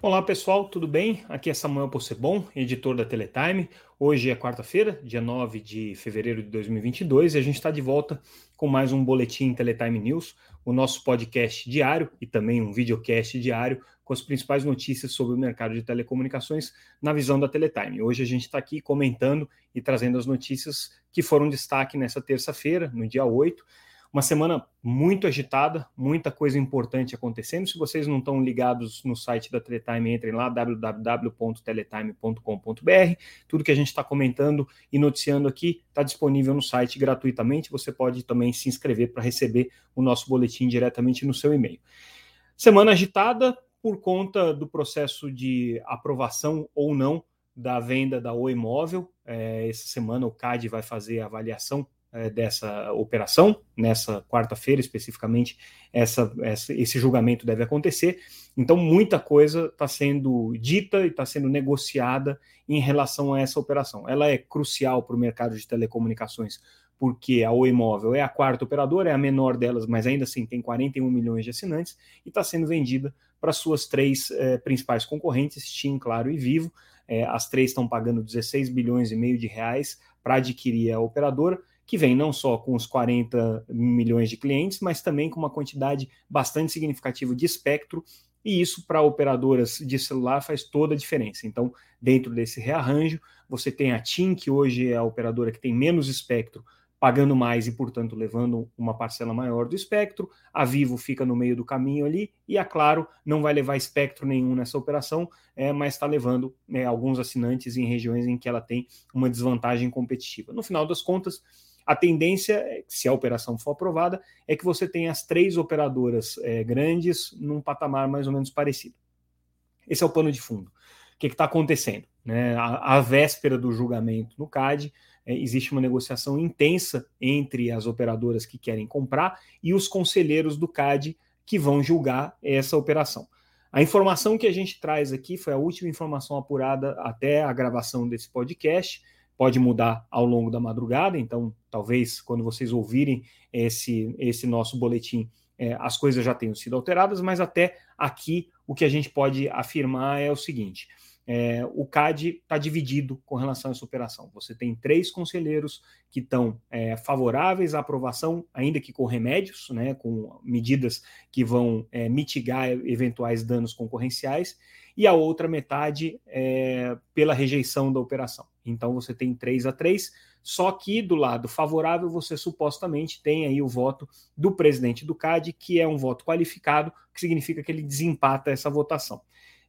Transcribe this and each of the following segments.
Olá pessoal, tudo bem? Aqui é Samuel Possebon, editor da Teletime. Hoje é quarta-feira, dia 9 de fevereiro de 2022, e a gente está de volta com mais um Boletim Teletime News, o nosso podcast diário e também um videocast diário com as principais notícias sobre o mercado de telecomunicações na visão da Teletime. Hoje a gente está aqui comentando e trazendo as notícias que foram destaque nessa terça-feira, no dia 8. Uma semana muito agitada, muita coisa importante acontecendo. Se vocês não estão ligados no site da Teletime, entrem lá, www.teletime.com.br. Tudo que a gente está comentando e noticiando aqui está disponível no site gratuitamente. Você pode também se inscrever para receber o nosso boletim diretamente no seu e-mail. Semana agitada por conta do processo de aprovação ou não da venda da Oi Móvel. É, essa semana o CAD vai fazer a avaliação dessa operação, nessa quarta-feira especificamente, essa, essa, esse julgamento deve acontecer. Então, muita coisa está sendo dita e está sendo negociada em relação a essa operação. Ela é crucial para o mercado de telecomunicações, porque a Oi Móvel é a quarta operadora, é a menor delas, mas ainda assim tem 41 milhões de assinantes e está sendo vendida para suas três eh, principais concorrentes, TIM, Claro e Vivo. Eh, as três estão pagando 16 bilhões e meio de reais para adquirir a operadora que vem não só com os 40 milhões de clientes, mas também com uma quantidade bastante significativa de espectro, e isso para operadoras de celular faz toda a diferença. Então, dentro desse rearranjo, você tem a TIM, que hoje é a operadora que tem menos espectro, pagando mais e, portanto, levando uma parcela maior do espectro. A Vivo fica no meio do caminho ali e a Claro não vai levar espectro nenhum nessa operação, é, mas está levando é, alguns assinantes em regiões em que ela tem uma desvantagem competitiva. No final das contas, a tendência, é se a operação for aprovada, é que você tenha as três operadoras é, grandes num patamar mais ou menos parecido. Esse é o pano de fundo. O que está acontecendo? Né? A, a, véspera do julgamento no CAD, é, existe uma negociação intensa entre as operadoras que querem comprar e os conselheiros do CAD que vão julgar essa operação. A informação que a gente traz aqui foi a última informação apurada até a gravação desse podcast pode mudar ao longo da madrugada, então talvez quando vocês ouvirem esse, esse nosso boletim, é, as coisas já tenham sido alteradas, mas até aqui o que a gente pode afirmar é o seguinte: é, o CAD está dividido com relação a essa operação. Você tem três conselheiros que estão é, favoráveis à aprovação, ainda que com remédios, né, com medidas que vão é, mitigar eventuais danos concorrenciais, e a outra metade é, pela rejeição da operação. Então você tem 3 a 3, só que do lado favorável você supostamente tem aí o voto do presidente do CAD, que é um voto qualificado, que significa que ele desempata essa votação.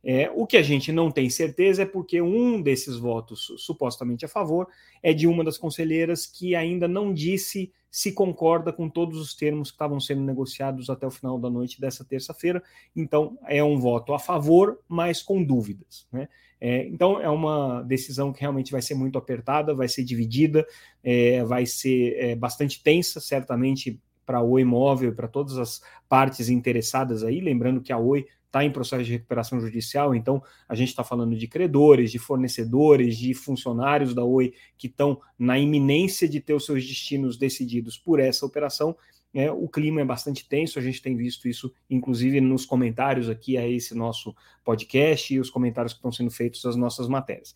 É, o que a gente não tem certeza é porque um desses votos supostamente a favor é de uma das conselheiras que ainda não disse se concorda com todos os termos que estavam sendo negociados até o final da noite dessa terça-feira. Então, é um voto a favor, mas com dúvidas. Né? É, então, é uma decisão que realmente vai ser muito apertada, vai ser dividida, é, vai ser é, bastante tensa, certamente, para a Oi Móvel, para todas as partes interessadas aí. Lembrando que a Oi está em processo de recuperação judicial, então a gente está falando de credores, de fornecedores, de funcionários da Oi que estão na iminência de ter os seus destinos decididos por essa operação. É, o clima é bastante tenso, a gente tem visto isso, inclusive, nos comentários aqui a esse nosso podcast e os comentários que estão sendo feitos às nossas matérias.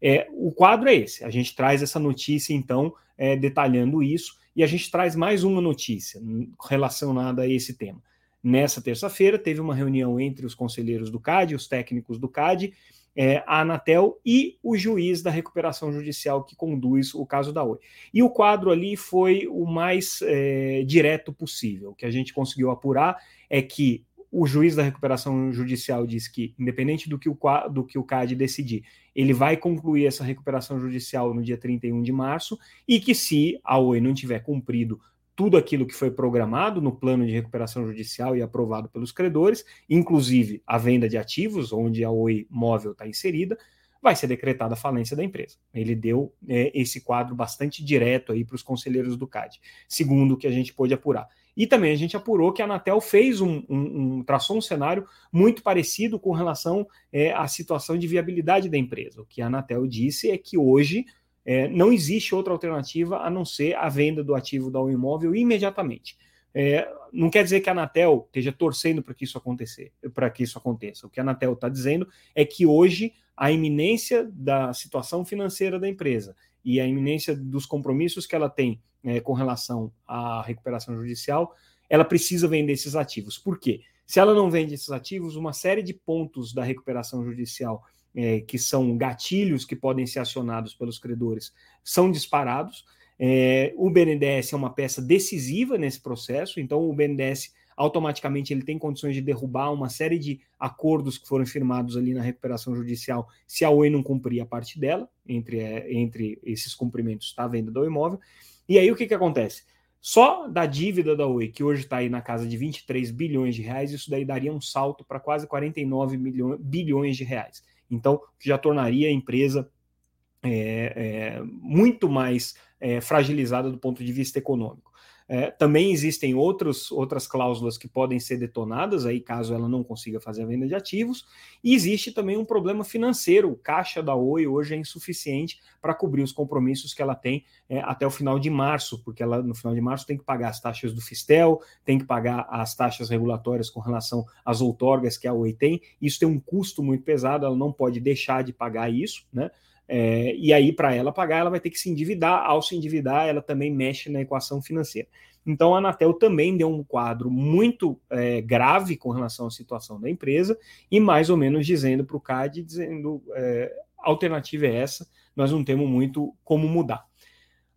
É, o quadro é esse, a gente traz essa notícia, então, é, detalhando isso, e a gente traz mais uma notícia relacionada a esse tema. Nessa terça-feira, teve uma reunião entre os conselheiros do CAD, os técnicos do CAD, é, a Anatel e o juiz da recuperação judicial que conduz o caso da Oi. E o quadro ali foi o mais é, direto possível. O que a gente conseguiu apurar é que o juiz da recuperação judicial diz que, independente do que o, do que o CAD decidir, ele vai concluir essa recuperação judicial no dia 31 de março e que, se a Oi não tiver cumprido tudo aquilo que foi programado no plano de recuperação judicial e aprovado pelos credores, inclusive a venda de ativos, onde a Oi Móvel está inserida, vai ser decretada a falência da empresa. Ele deu é, esse quadro bastante direto aí para os conselheiros do CAD, segundo o que a gente pôde apurar. E também a gente apurou que a Anatel fez um, um, um traçou um cenário muito parecido com relação é, à situação de viabilidade da empresa. O que a Anatel disse é que hoje é, não existe outra alternativa a não ser a venda do ativo da imóvel imediatamente. é, não quer dizer que a Anatel esteja torcendo para que isso acontecer, para que isso aconteça. O que a Anatel está dizendo é que hoje a iminência da situação financeira da empresa e a iminência dos compromissos que ela tem é, com relação à recuperação judicial, ela precisa vender esses ativos. Por quê? Se ela não vende esses ativos, uma série de pontos da recuperação judicial é, que são gatilhos que podem ser acionados pelos credores são disparados. É, o BNDES é uma peça decisiva nesse processo, então o BNDES automaticamente ele tem condições de derrubar uma série de acordos que foram firmados ali na recuperação judicial se a Oi não cumprir a parte dela, entre, é, entre esses cumprimentos está a venda do imóvel. E aí o que, que acontece? Só da dívida da Oi, que hoje está aí na casa de 23 bilhões de reais, isso daí daria um salto para quase 49 milhões, bilhões de reais. Então, já tornaria a empresa é, é, muito mais é, fragilizada do ponto de vista econômico. É, também existem outros, outras cláusulas que podem ser detonadas, aí caso ela não consiga fazer a venda de ativos, e existe também um problema financeiro. O caixa da Oi hoje é insuficiente para cobrir os compromissos que ela tem é, até o final de março, porque ela no final de março tem que pagar as taxas do Fistel, tem que pagar as taxas regulatórias com relação às outorgas que a Oi tem. Isso tem um custo muito pesado, ela não pode deixar de pagar isso, né? É, e aí, para ela pagar, ela vai ter que se endividar. Ao se endividar, ela também mexe na equação financeira. Então, a Anatel também deu um quadro muito é, grave com relação à situação da empresa e mais ou menos dizendo para o CAD, dizendo é, a alternativa é essa, nós não temos muito como mudar.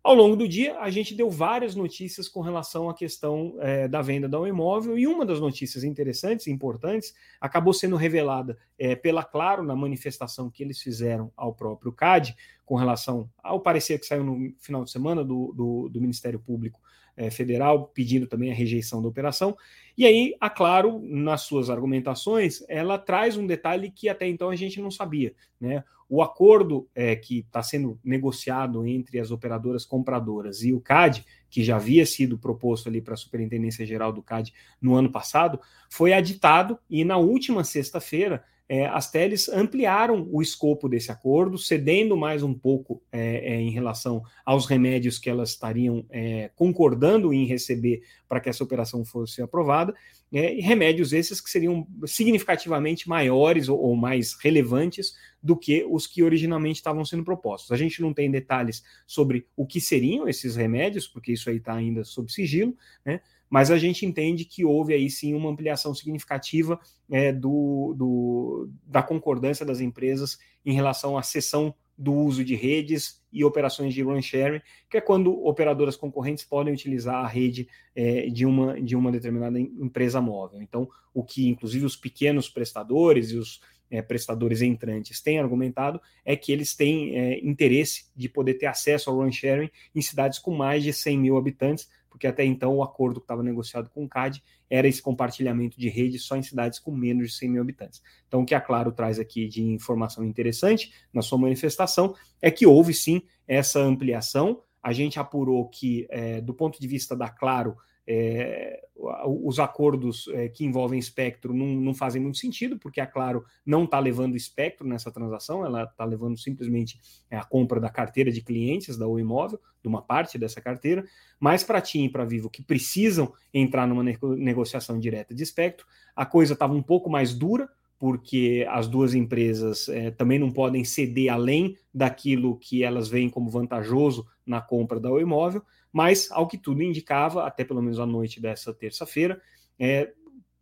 Ao longo do dia, a gente deu várias notícias com relação à questão é, da venda do imóvel, e uma das notícias interessantes e importantes acabou sendo revelada é, pela Claro na manifestação que eles fizeram ao próprio CAD, com relação ao parecer que saiu no final de semana do, do, do Ministério Público é, Federal, pedindo também a rejeição da operação. E aí, a Claro, nas suas argumentações, ela traz um detalhe que até então a gente não sabia. Né? O acordo é, que está sendo negociado entre as operadoras compradoras e o CAD, que já havia sido proposto ali para a Superintendência Geral do CAD no ano passado, foi aditado e na última sexta-feira é, as teles ampliaram o escopo desse acordo, cedendo mais um pouco é, é, em relação aos remédios que elas estariam é, concordando em receber para que essa operação fosse aprovada, é, remédios esses que seriam significativamente maiores ou, ou, mais relevantes do que os que originalmente estavam sendo propostos. A gente não tem detalhes sobre o que seriam esses remédios, porque isso aí está ainda sob sigilo, né? Mas a gente entende que houve aí sim uma ampliação significativa é, do, do, da concordância das empresas em relação à cessão do uso de redes e operações de run sharing, que é quando operadoras concorrentes podem utilizar a rede é, de, uma, de uma determinada empresa móvel. Então, o que inclusive os pequenos prestadores e os é, prestadores entrantes têm argumentado é que eles têm é, interesse de poder ter acesso ao run sharing em cidades com mais de 100 mil habitantes, porque até então o acordo que estava negociado com o CAD era esse compartilhamento de rede só em cidades com menos de 100 mil habitantes. Então, o que a Claro traz aqui de informação interessante na sua manifestação é que houve sim essa ampliação. A gente apurou que, é, do ponto de vista da Claro, é, os acordos é, que envolvem espectro não, não, fazem muito sentido, porque a Claro não está levando espectro nessa transação, ela está levando simplesmente é, a compra da carteira de clientes da O Imóvel, de uma parte dessa carteira, mas para TIM e para Vivo, que precisam entrar numa negociação direta de espectro, a coisa estava um pouco mais dura, porque as duas empresas é, também não podem ceder além daquilo que elas veem como vantajoso na compra do imóvel, mas ao que tudo indicava, até pelo menos à noite dessa terça-feira, é,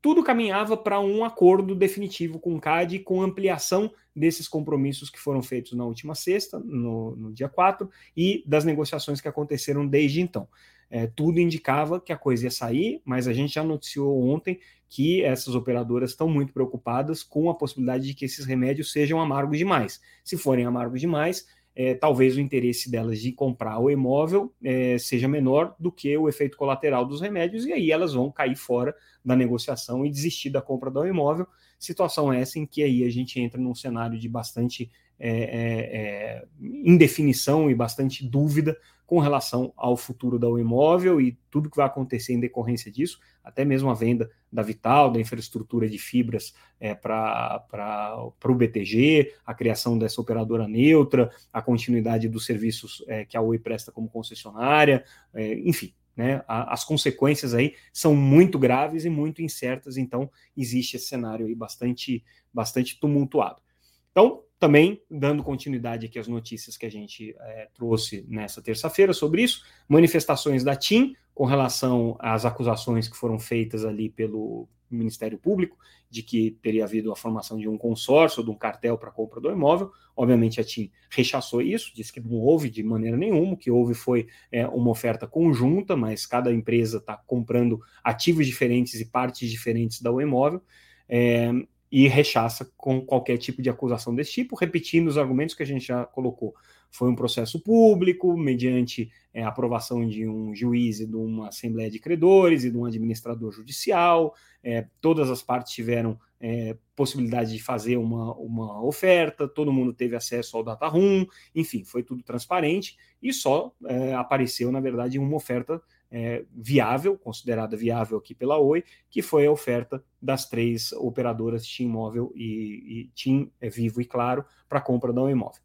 tudo caminhava para um acordo definitivo com o CAD, com ampliação desses compromissos que foram feitos na última sexta, no, no dia 4, e das negociações que aconteceram desde então. É, tudo indicava que a coisa ia sair, mas a gente já noticiou ontem que essas operadoras estão muito preocupadas com a possibilidade de que esses remédios sejam amargos demais. Se forem amargos demais, é, talvez o interesse delas de comprar o imóvel é, seja menor do que o efeito colateral dos remédios, e aí elas vão cair fora da negociação e desistir da compra do imóvel. Situação essa em que aí a gente entra num cenário de bastante é, é, é indefinição e bastante dúvida com relação ao futuro do imóvel e tudo que vai acontecer em decorrência disso, até mesmo a venda da Vital, da infraestrutura de fibras é, para o BTG, a criação dessa operadora neutra, a continuidade dos serviços é, que a Oi presta como concessionária, é, enfim, né? As consequências aí são muito graves e muito incertas, então existe esse cenário aí bastante, bastante tumultuado. Então, também dando continuidade aqui às notícias que a gente é, trouxe nessa terça-feira sobre isso, manifestações da TIM com relação às acusações que foram feitas ali pelo Ministério Público de que teria havido a formação de um consórcio, de um cartel para compra do imóvel. Obviamente a TIM rechaçou isso, disse que não houve de maneira nenhuma, o que houve foi é, uma oferta conjunta, mas cada empresa está comprando ativos diferentes e partes diferentes da imóvel. É, e rechaça com qualquer tipo de acusação desse tipo, repetindo os argumentos que a gente já colocou. Foi um processo público, mediante é, aprovação de um juiz e de uma assembleia de credores e de um administrador judicial. É, todas as partes tiveram é, possibilidade de fazer uma, uma oferta, todo mundo teve acesso ao data room, enfim, foi tudo transparente e só é, apareceu, na verdade, uma oferta é, viável, considerada viável aqui pela Oi, que foi a oferta das três operadoras TIM Móvel e, e TIM é, Vivo e Claro para a compra da Oi Móvel.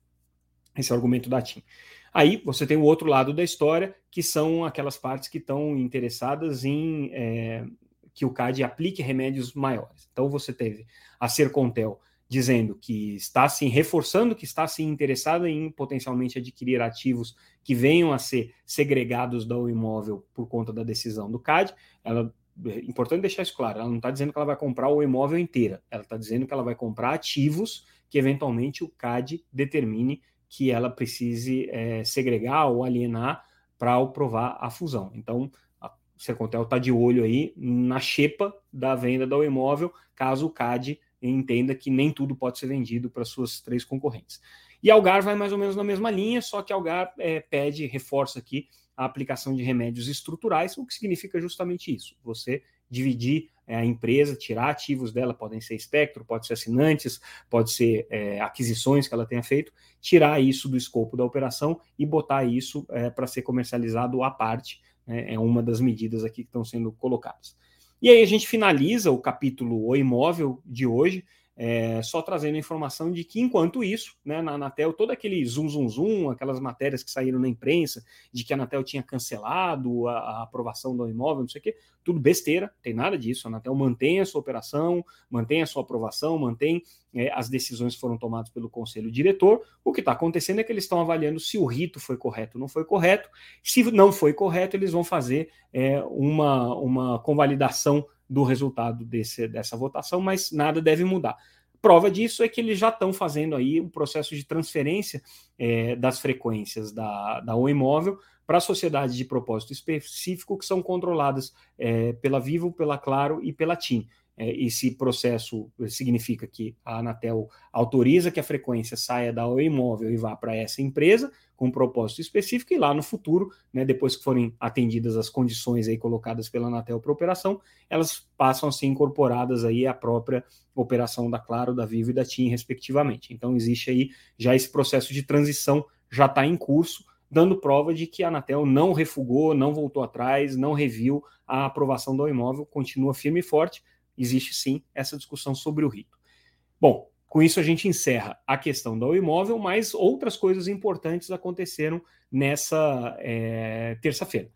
Esse é o argumento da TIM. Aí você tem o outro lado da história, que são aquelas partes que estão interessadas em é, que o CAD aplique remédios maiores. Então você teve a Sercontel dizendo que está se reforçando que está se interessada em potencialmente adquirir ativos que venham a ser segregados do imóvel por conta da decisão do CAD. Ela é importante deixar isso claro, ela não está dizendo que ela vai comprar o imóvel inteira, ela está dizendo que ela vai comprar ativos que eventualmente o CAD determine que ela precise é, segregar ou alienar para aprovar a fusão. Então, a Sercontel está de olho aí na xepa da venda do imóvel, caso o CAD entenda que nem tudo pode ser vendido para suas três concorrentes. E Algar vai mais ou menos na mesma linha, só que Algar é, pede, reforça aqui a aplicação de remédios estruturais, o que significa justamente isso: você dividir é, a empresa, tirar ativos dela, podem ser espectro, pode ser assinantes, pode ser é, aquisições que ela tenha feito, tirar isso do escopo da operação e botar isso é, para ser comercializado à parte. Né, é uma das medidas aqui que estão sendo colocadas. E aí a gente finaliza o capítulo O Imóvel de hoje, é, só trazendo a informação de que, enquanto isso, né, na Anatel, todo aquele zoom, zoom, zoom, aquelas matérias que saíram na imprensa de que a Anatel tinha cancelado a, a aprovação do imóvel, não sei o quê, tudo besteira, tem nada disso. A Anatel mantém a sua operação, mantém a sua aprovação, mantém é, as decisões que foram tomadas pelo conselho diretor. O que está acontecendo é que eles estão avaliando se o rito foi correto ou não foi correto. Se não foi correto, eles vão fazer é, uma, uma convalidação do resultado desse, dessa votação, mas nada deve mudar. Prova disso é que eles já estão fazendo aí o processo de transferência é, das frequências da, da O para sociedades de propósito específico que são controladas é, pela Vivo, pela Claro e pela TIM. É, esse processo significa que a Anatel autoriza que a frequência saia da O Imóvel e vá para essa empresa, com um propósito específico, e lá no futuro, né, depois que forem atendidas as condições aí colocadas pela Anatel para operação, elas passam a ser incorporadas aí à própria operação da Claro, da Vivo e da TIM, respectivamente. Então existe aí já esse processo de transição já está em curso, dando prova de que a Anatel não refugou, não voltou atrás, não reviu a aprovação do imóvel, continua firme e forte. Existe sim essa discussão sobre o rito. Bom, com isso, a gente encerra a questão do imóvel, mas outras coisas importantes aconteceram nessa é, terça-feira.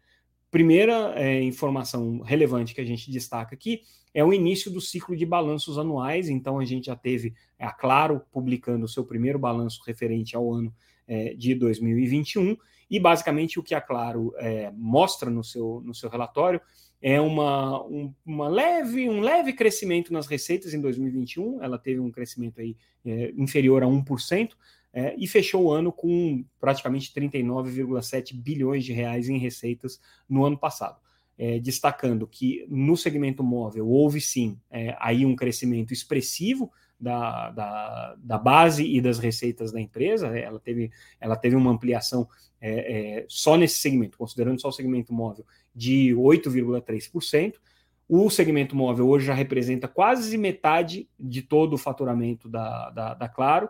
Primeira é, informação relevante que a gente destaca aqui é o início do ciclo de balanços anuais. Então, a gente já teve a Claro publicando o seu primeiro balanço referente ao ano é, de 2021. E, basicamente, o que a Claro é, mostra no seu, no seu relatório é uma, um, uma leve, um leve crescimento nas receitas em 2021, ela teve um crescimento aí, é, inferior a 1%, é, e fechou o ano com praticamente 39,7 bilhões de reais em receitas no ano passado. É, destacando que no segmento móvel houve sim é, aí um crescimento expressivo da, da, da, base e das receitas da empresa, ela teve, ela teve uma ampliação é, é, só nesse segmento, considerando só o segmento móvel, de 8,3%. O segmento móvel hoje já representa quase metade de todo o faturamento da, da, da Claro.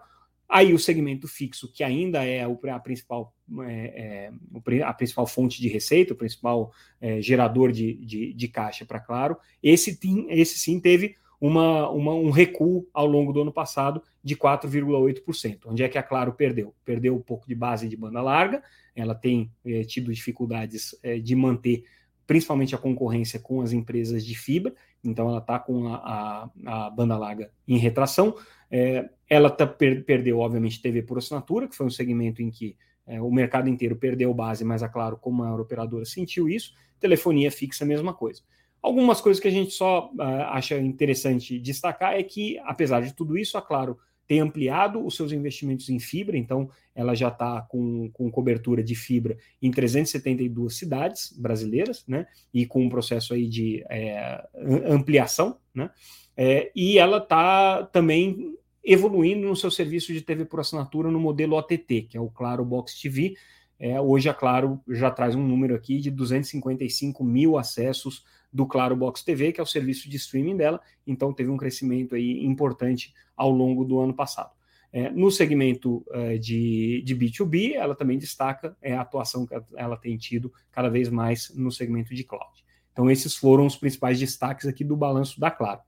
Aí o segmento fixo, que ainda é a principal, é, é, a principal fonte de receita, o principal é, gerador de, de, de caixa para Claro, esse, esse sim teve uma, uma, um recuo ao longo do ano passado de 4,8%. Onde é que a Claro perdeu? Perdeu um pouco de base de banda larga, ela tem é, tido dificuldades é, de manter principalmente a concorrência com as empresas de fibra, então ela está com a, a, a, banda larga em retração. É, ela tá, per, perdeu, obviamente, TV por assinatura, que foi um segmento em que é, o mercado inteiro perdeu base, mas, é claro, como a maior operadora sentiu isso, telefonia fixa, a mesma coisa. Algumas coisas que a gente só uh, acha interessante destacar é que, apesar de tudo isso, a Claro tem ampliado os seus investimentos em fibra, então ela já está com, com cobertura de fibra em 372 cidades brasileiras, né? E com um processo aí de é, ampliação, né? É, e ela está também evoluindo no seu serviço de TV por assinatura no modelo OTT, que é o Claro Box TV. É, hoje a Claro já traz um número aqui de 255 mil acessos do Claro Box TV, que é o serviço de streaming dela, então teve um crescimento aí importante ao longo do ano passado. É, no segmento é, de, de B2B, ela também destaca é, a atuação que ela tem tido cada vez mais no segmento de cloud. Então, esses foram os principais destaques aqui do balanço da Claro.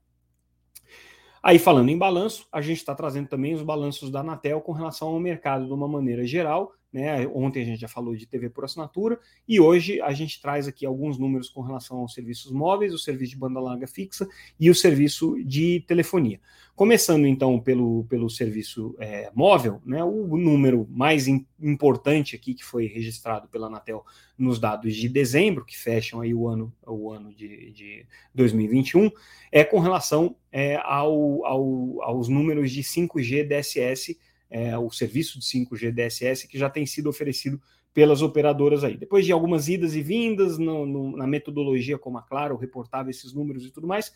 Aí, falando em balanço, a gente está trazendo também os balanços da Anatel com relação ao mercado de uma maneira geral, né? Ontem a gente já falou de TV por assinatura e hoje a gente traz aqui alguns números com relação aos serviços móveis, o serviço de banda larga fixa e o serviço de telefonia. Começando então pelo, pelo serviço é, móvel, né? O número mais in, importante aqui que foi registrado pela Anatel nos dados de dezembro, que fecham aí o ano, o ano de, de 2021, é com relação é, ao, ao, aos números de 5G DSS é, o serviço de 5G DSS que já tem sido oferecido pelas operadoras aí. Depois de algumas idas e vindas no, no, na metodologia, como a Claro reportava esses números e tudo mais,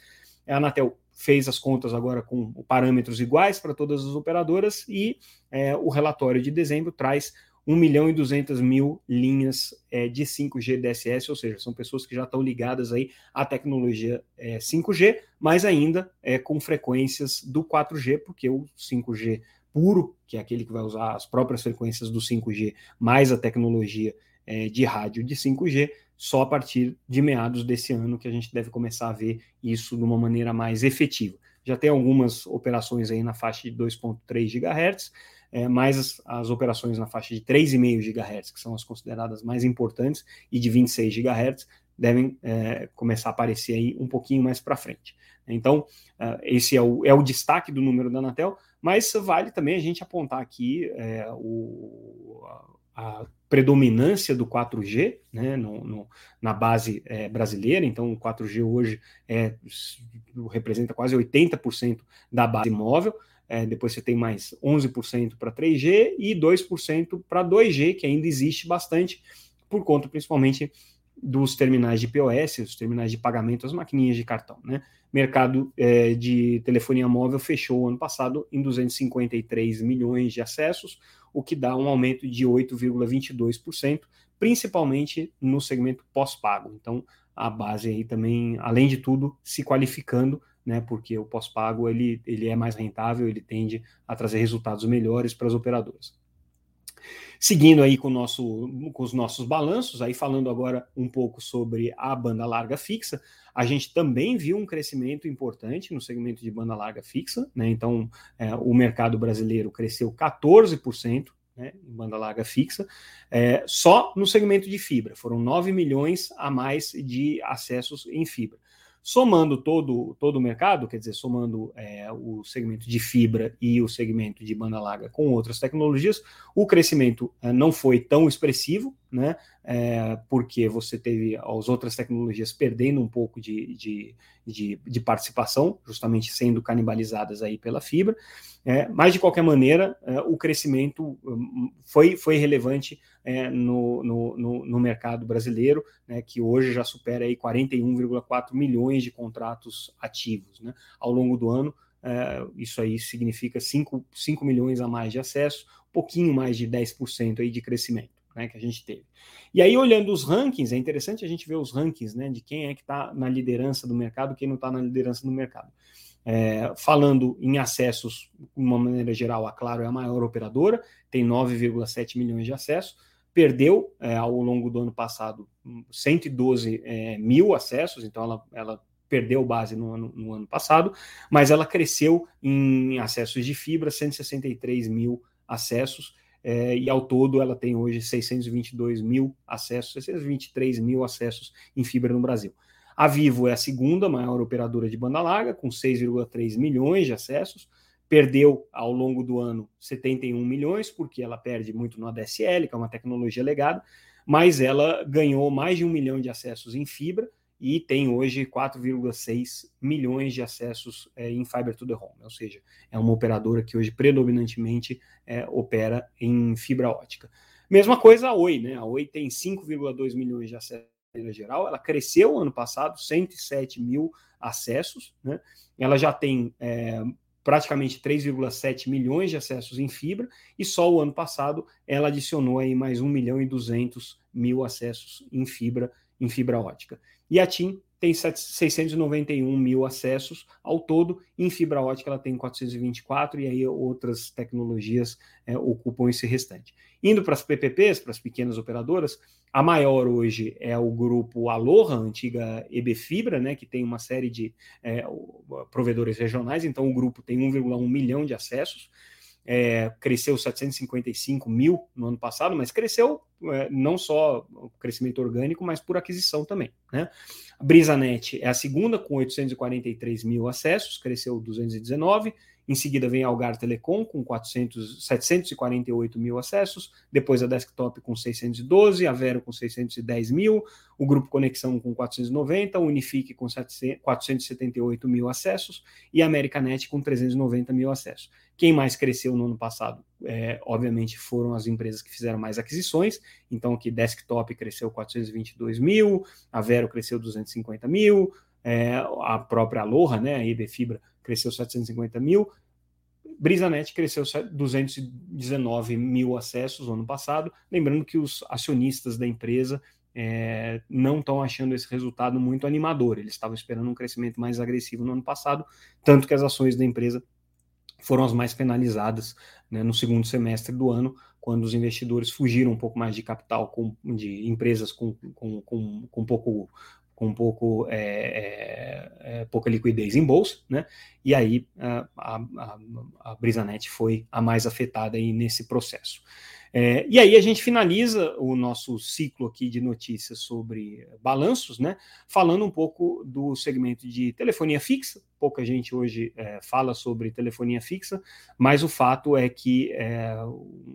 a Anatel fez as contas agora com parâmetros iguais para todas as operadoras e é, o relatório de dezembro traz 1 milhão e 200 mil linhas é, de 5G DSS, ou seja, são pessoas que já estão ligadas aí à tecnologia é, 5G, mas ainda é, com frequências do 4G, porque o 5G puro, que é aquele que vai usar as próprias frequências do 5G, mais a tecnologia é, de rádio de 5G, só a partir de meados desse ano que a gente deve começar a ver isso de uma maneira mais efetiva. Já tem algumas operações aí na faixa de 2,3 GHz, é, mais as, as, operações na faixa de 3,5 GHz, que são as consideradas mais importantes, e de 26 GHz, devem é, começar a aparecer aí um pouquinho mais para frente. Então, uh, esse é o, é o destaque do número da Anatel, mas vale também a gente apontar aqui é, o, a, a, predominância do 4G né, no, no, na base é, brasileira. Então, o 4G hoje é, representa quase 80% da base móvel. É, depois você tem mais 11% para 3G e 2% para 2G, que ainda existe bastante, por conta principalmente dos terminais de POS, os terminais de pagamento, as maquininhas de cartão. Né? Mercado é, de telefonia móvel fechou ano passado em 253 milhões de acessos, o que dá um aumento de 8,22%, principalmente no segmento pós-pago. Então, a base aí também, além de tudo, se qualificando, né, porque o pós-pago ele, ele é mais rentável, ele tende a trazer resultados melhores para as operadoras. Seguindo aí com, nosso, com os nossos balanços, aí falando agora um pouco sobre a banda larga fixa, a gente também viu um crescimento importante no segmento de banda larga fixa, né? Então, é, o mercado brasileiro cresceu 14%. Né, em banda larga fixa, é, só no segmento de fibra. Foram 9 milhões a mais de acessos em fibra. Somando todo, todo o mercado, quer dizer, somando é, o segmento de fibra e o segmento de banda larga com outras tecnologias, o crescimento é, não foi tão expressivo, né? É, porque você teve as outras tecnologias perdendo um pouco de, de, de, de participação, justamente sendo canibalizadas aí pela fibra. É, mas, de qualquer maneira, é, o crescimento hum, foi, foi relevante é, no, no, no, mercado brasileiro, né, que hoje já supera aí 41,4 milhões de contratos ativos. Né? Ao longo do ano, é, isso aí significa 5, 5 milhões a mais de acesso, um pouquinho mais de 10% aí de crescimento né, que a gente teve. E aí, olhando os rankings, é interessante a gente ver os rankings né, de quem é que está na liderança do mercado, quem não está na liderança do mercado. É, falando em acessos, de uma maneira geral, a Claro é a maior operadora, tem 9,7 milhões de acessos, perdeu é, ao longo do ano passado 112 é, mil acessos, então ela, ela perdeu base no ano, no ano passado, mas ela cresceu em acessos de fibra, 163 mil acessos, é, e ao todo ela tem hoje 622 mil acessos, 623 mil acessos em fibra no Brasil. A Vivo é a segunda maior operadora de banda larga, com 6,3 milhões de acessos. Perdeu ao longo do ano 71 milhões, porque ela perde muito no ADSL, que é uma tecnologia legada, mas ela ganhou mais de um milhão de acessos em fibra e tem hoje 4,6 milhões de acessos é, em Fiber to the Home, ou seja, é uma operadora que hoje predominantemente é, opera em fibra ótica. Mesma coisa a Oi, né? A Oi tem 5,2 milhões de acessos geral, ela cresceu ano passado, 107 mil acessos, né? Ela já tem é, praticamente 3,7 milhões de acessos em fibra, e só o ano passado ela adicionou aí mais 1 milhão e 200 mil acessos em fibra, em fibra ótica. E a TIM tem 691 mil acessos ao todo, em fibra ótica ela tem 424, e aí outras tecnologias é, ocupam esse restante. Indo para as PPPs, para as pequenas operadoras, a maior hoje é o grupo Aloha, antiga EB Fibra, né, que tem uma série de é, provedores regionais, então o grupo tem 1,1 milhão de acessos, é, cresceu 755 mil no ano passado, mas cresceu é, não só o crescimento orgânico, mas por aquisição também. Né? A BrisaNet é a segunda, com 843 mil acessos, cresceu 219 em seguida vem a Algar Telecom com 400, 748 mil acessos, depois a Desktop com 612, a Vero com 610 mil, o Grupo Conexão com 490, o Unifique com 700, 478 mil acessos. E a Americanet com 390 mil acessos. Quem mais cresceu no ano passado, é, obviamente, foram as empresas que fizeram mais aquisições. Então, aqui Desktop cresceu 422 mil, a Vero cresceu 250 mil, é, a própria Aloha, né, a IB Fibra, cresceu 750 mil. BrisaNet cresceu 219 mil acessos no ano passado. Lembrando que os acionistas da empresa é, não estão achando esse resultado muito animador. Eles estavam esperando um crescimento mais agressivo no ano passado, tanto que as ações da empresa foram as mais penalizadas né, no segundo semestre do ano, quando os investidores fugiram um pouco mais de capital com, de empresas com, com, com, com pouco com um pouco é, é, é, pouca liquidez em bolsa, né? E aí a, a, a BrisaNet foi a mais afetada aí nesse processo. É, e aí a gente finaliza o nosso ciclo aqui de notícias sobre balanços, né? Falando um pouco do segmento de telefonia fixa. Pouca gente hoje é, fala sobre telefonia fixa, mas o fato é que é,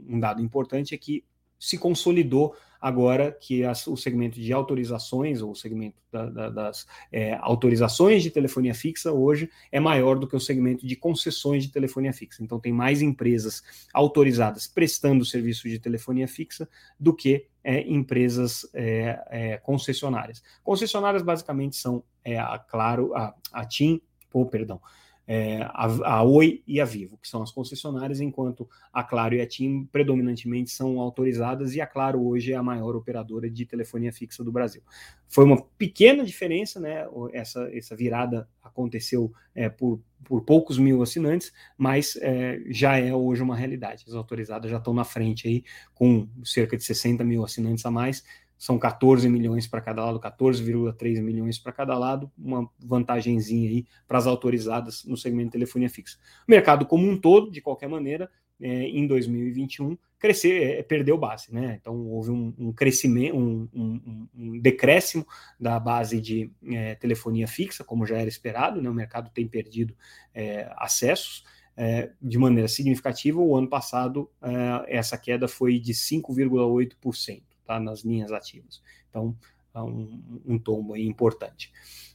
um dado importante é que se consolidou agora que as, o segmento de autorizações, ou o segmento da, da, das é, autorizações de telefonia fixa, hoje é maior do que o segmento de concessões de telefonia fixa. Então, tem mais empresas autorizadas prestando serviço de telefonia fixa do que é, empresas é, é concessionárias. Concessionárias, basicamente, são é, a Claro, a, a TIM, ou, perdão, é, a, a, Oi e a Vivo, que são as concessionárias, enquanto a Claro e a TIM predominantemente são autorizadas e a Claro hoje é a maior operadora de telefonia fixa do Brasil. Foi uma pequena diferença, né? Essa, essa virada aconteceu é, por, por poucos mil assinantes, mas é, já é hoje uma realidade. As autorizadas já estão na frente aí, com cerca de 60 mil assinantes a mais, são 14 milhões para cada lado, 14,3 milhões para cada lado, uma vantagenzinha aí para as autorizadas no segmento de telefonia fixa. O mercado como um todo, de qualquer maneira, é, em 2021 crescer, é, perdeu base, né? Então houve um, um crescimento, um, um, um, decréscimo da base de é, telefonia fixa, como já era esperado, né? O mercado tem perdido é, acessos. É, de maneira significativa, o ano passado é, essa queda foi de 5,8% tá, nas linhas ativas. Então, é um, um tombo aí importante.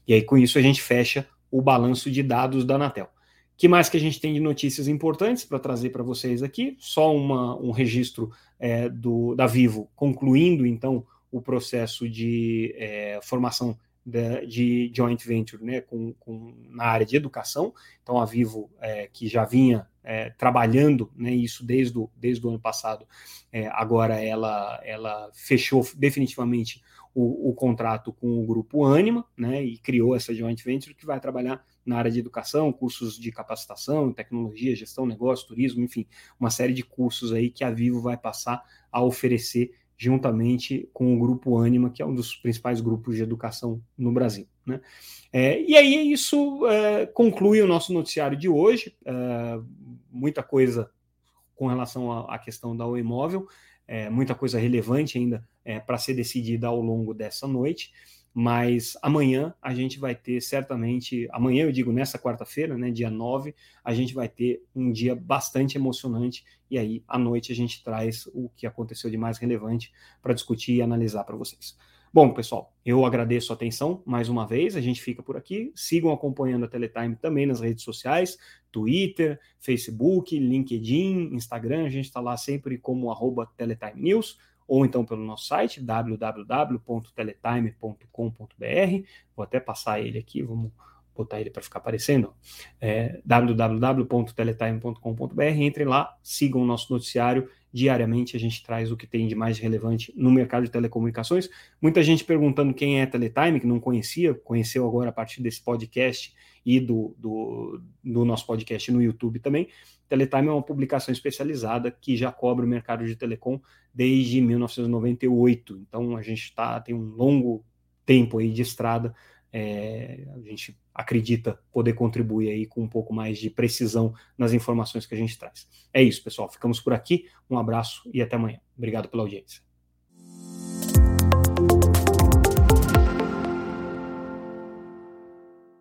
E aí, com isso, a gente fecha o balanço de dados da Anatel. que mais que a gente tem de notícias importantes para trazer para vocês aqui? Só uma, um registro é, do, da Vivo concluindo, então, o processo de é, formação de, de, joint venture né, com, com, na área de educação. Então, a Vivo, é, que já vinha é, trabalhando né, isso desde o, desde o ano passado, é, agora ela, ela fechou definitivamente o, o, contrato com o grupo Anima né, e criou essa joint venture que vai trabalhar na área de educação, cursos de capacitação, tecnologia, gestão, negócio, turismo, enfim, uma série de cursos aí que a Vivo vai passar a oferecer juntamente com o Grupo Anima, que é um dos principais grupos de educação no Brasil. Né? É, e aí isso é, conclui o nosso noticiário de hoje. É, muita coisa com relação à questão da Oi Móvel. É, muita coisa relevante ainda é, para ser decidida ao longo dessa noite mas amanhã a gente vai ter certamente, amanhã eu digo nessa quarta-feira, né, dia 9, a gente vai ter um dia bastante emocionante e aí à noite a gente traz o que aconteceu de mais relevante para discutir e analisar para vocês. Bom, pessoal, eu agradeço a atenção mais uma vez, a gente fica por aqui. Sigam acompanhando a Teletime também nas redes sociais, Twitter, Facebook, LinkedIn, Instagram, a gente está lá sempre como arroba Teletime News ou então pelo nosso site www.teletime.com.br. Vou até passar ele aqui, vamos botar ele para ficar aparecendo. É, www.teletime.com.br. Entrem lá, sigam o nosso noticiário. Diariamente a gente traz o que tem de mais relevante no mercado de telecomunicações. Muita gente perguntando quem é Teletime, que não conhecia, conheceu agora a partir desse podcast e do, do, do nosso podcast no YouTube também. Teletime é uma publicação especializada que já cobre o mercado de telecom desde 1998. Então a gente tá, tem um longo tempo aí de estrada. É, a gente acredita poder contribuir aí com um pouco mais de precisão nas informações que a gente traz. É isso, pessoal. Ficamos por aqui. Um abraço e até amanhã. Obrigado pela audiência.